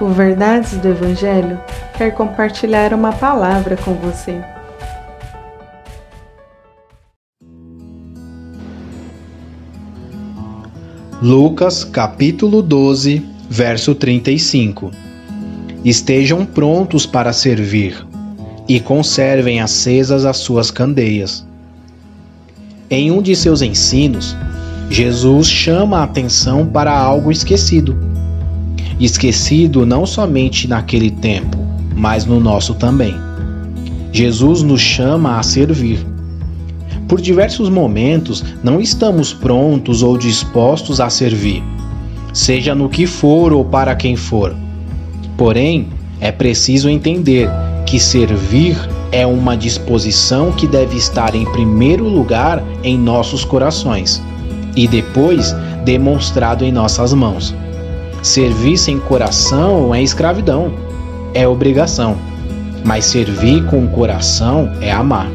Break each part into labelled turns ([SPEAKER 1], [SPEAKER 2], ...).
[SPEAKER 1] O Verdades do Evangelho quer compartilhar uma palavra com você.
[SPEAKER 2] Lucas capítulo 12, verso 35 Estejam prontos para servir e conservem acesas as suas candeias. Em um de seus ensinos, Jesus chama a atenção para algo esquecido. Esquecido não somente naquele tempo, mas no nosso também. Jesus nos chama a servir. Por diversos momentos, não estamos prontos ou dispostos a servir, seja no que for ou para quem for. Porém, é preciso entender que servir é uma disposição que deve estar em primeiro lugar em nossos corações e depois demonstrado em nossas mãos. Servir sem coração é escravidão, é obrigação, mas servir com o coração é amar.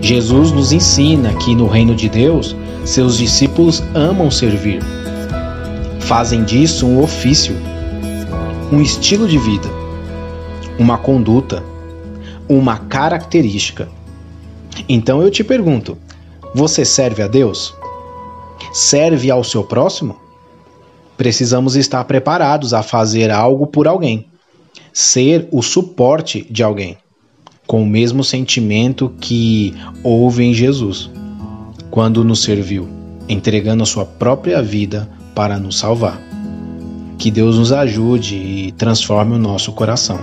[SPEAKER 2] Jesus nos ensina que no reino de Deus, seus discípulos amam servir. Fazem disso um ofício, um estilo de vida, uma conduta, uma característica. Então eu te pergunto: você serve a Deus? serve ao seu próximo? Precisamos estar preparados a fazer algo por alguém, ser o suporte de alguém, com o mesmo sentimento que houve em Jesus, quando nos serviu, entregando a sua própria vida para nos salvar. Que Deus nos ajude e transforme o nosso coração,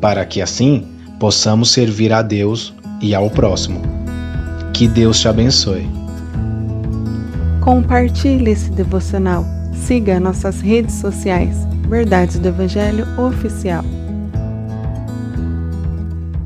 [SPEAKER 2] para que assim possamos servir a Deus e ao próximo. Que Deus te abençoe.
[SPEAKER 1] Compartilhe esse devocional. Siga nossas redes sociais. Verdades do Evangelho Oficial.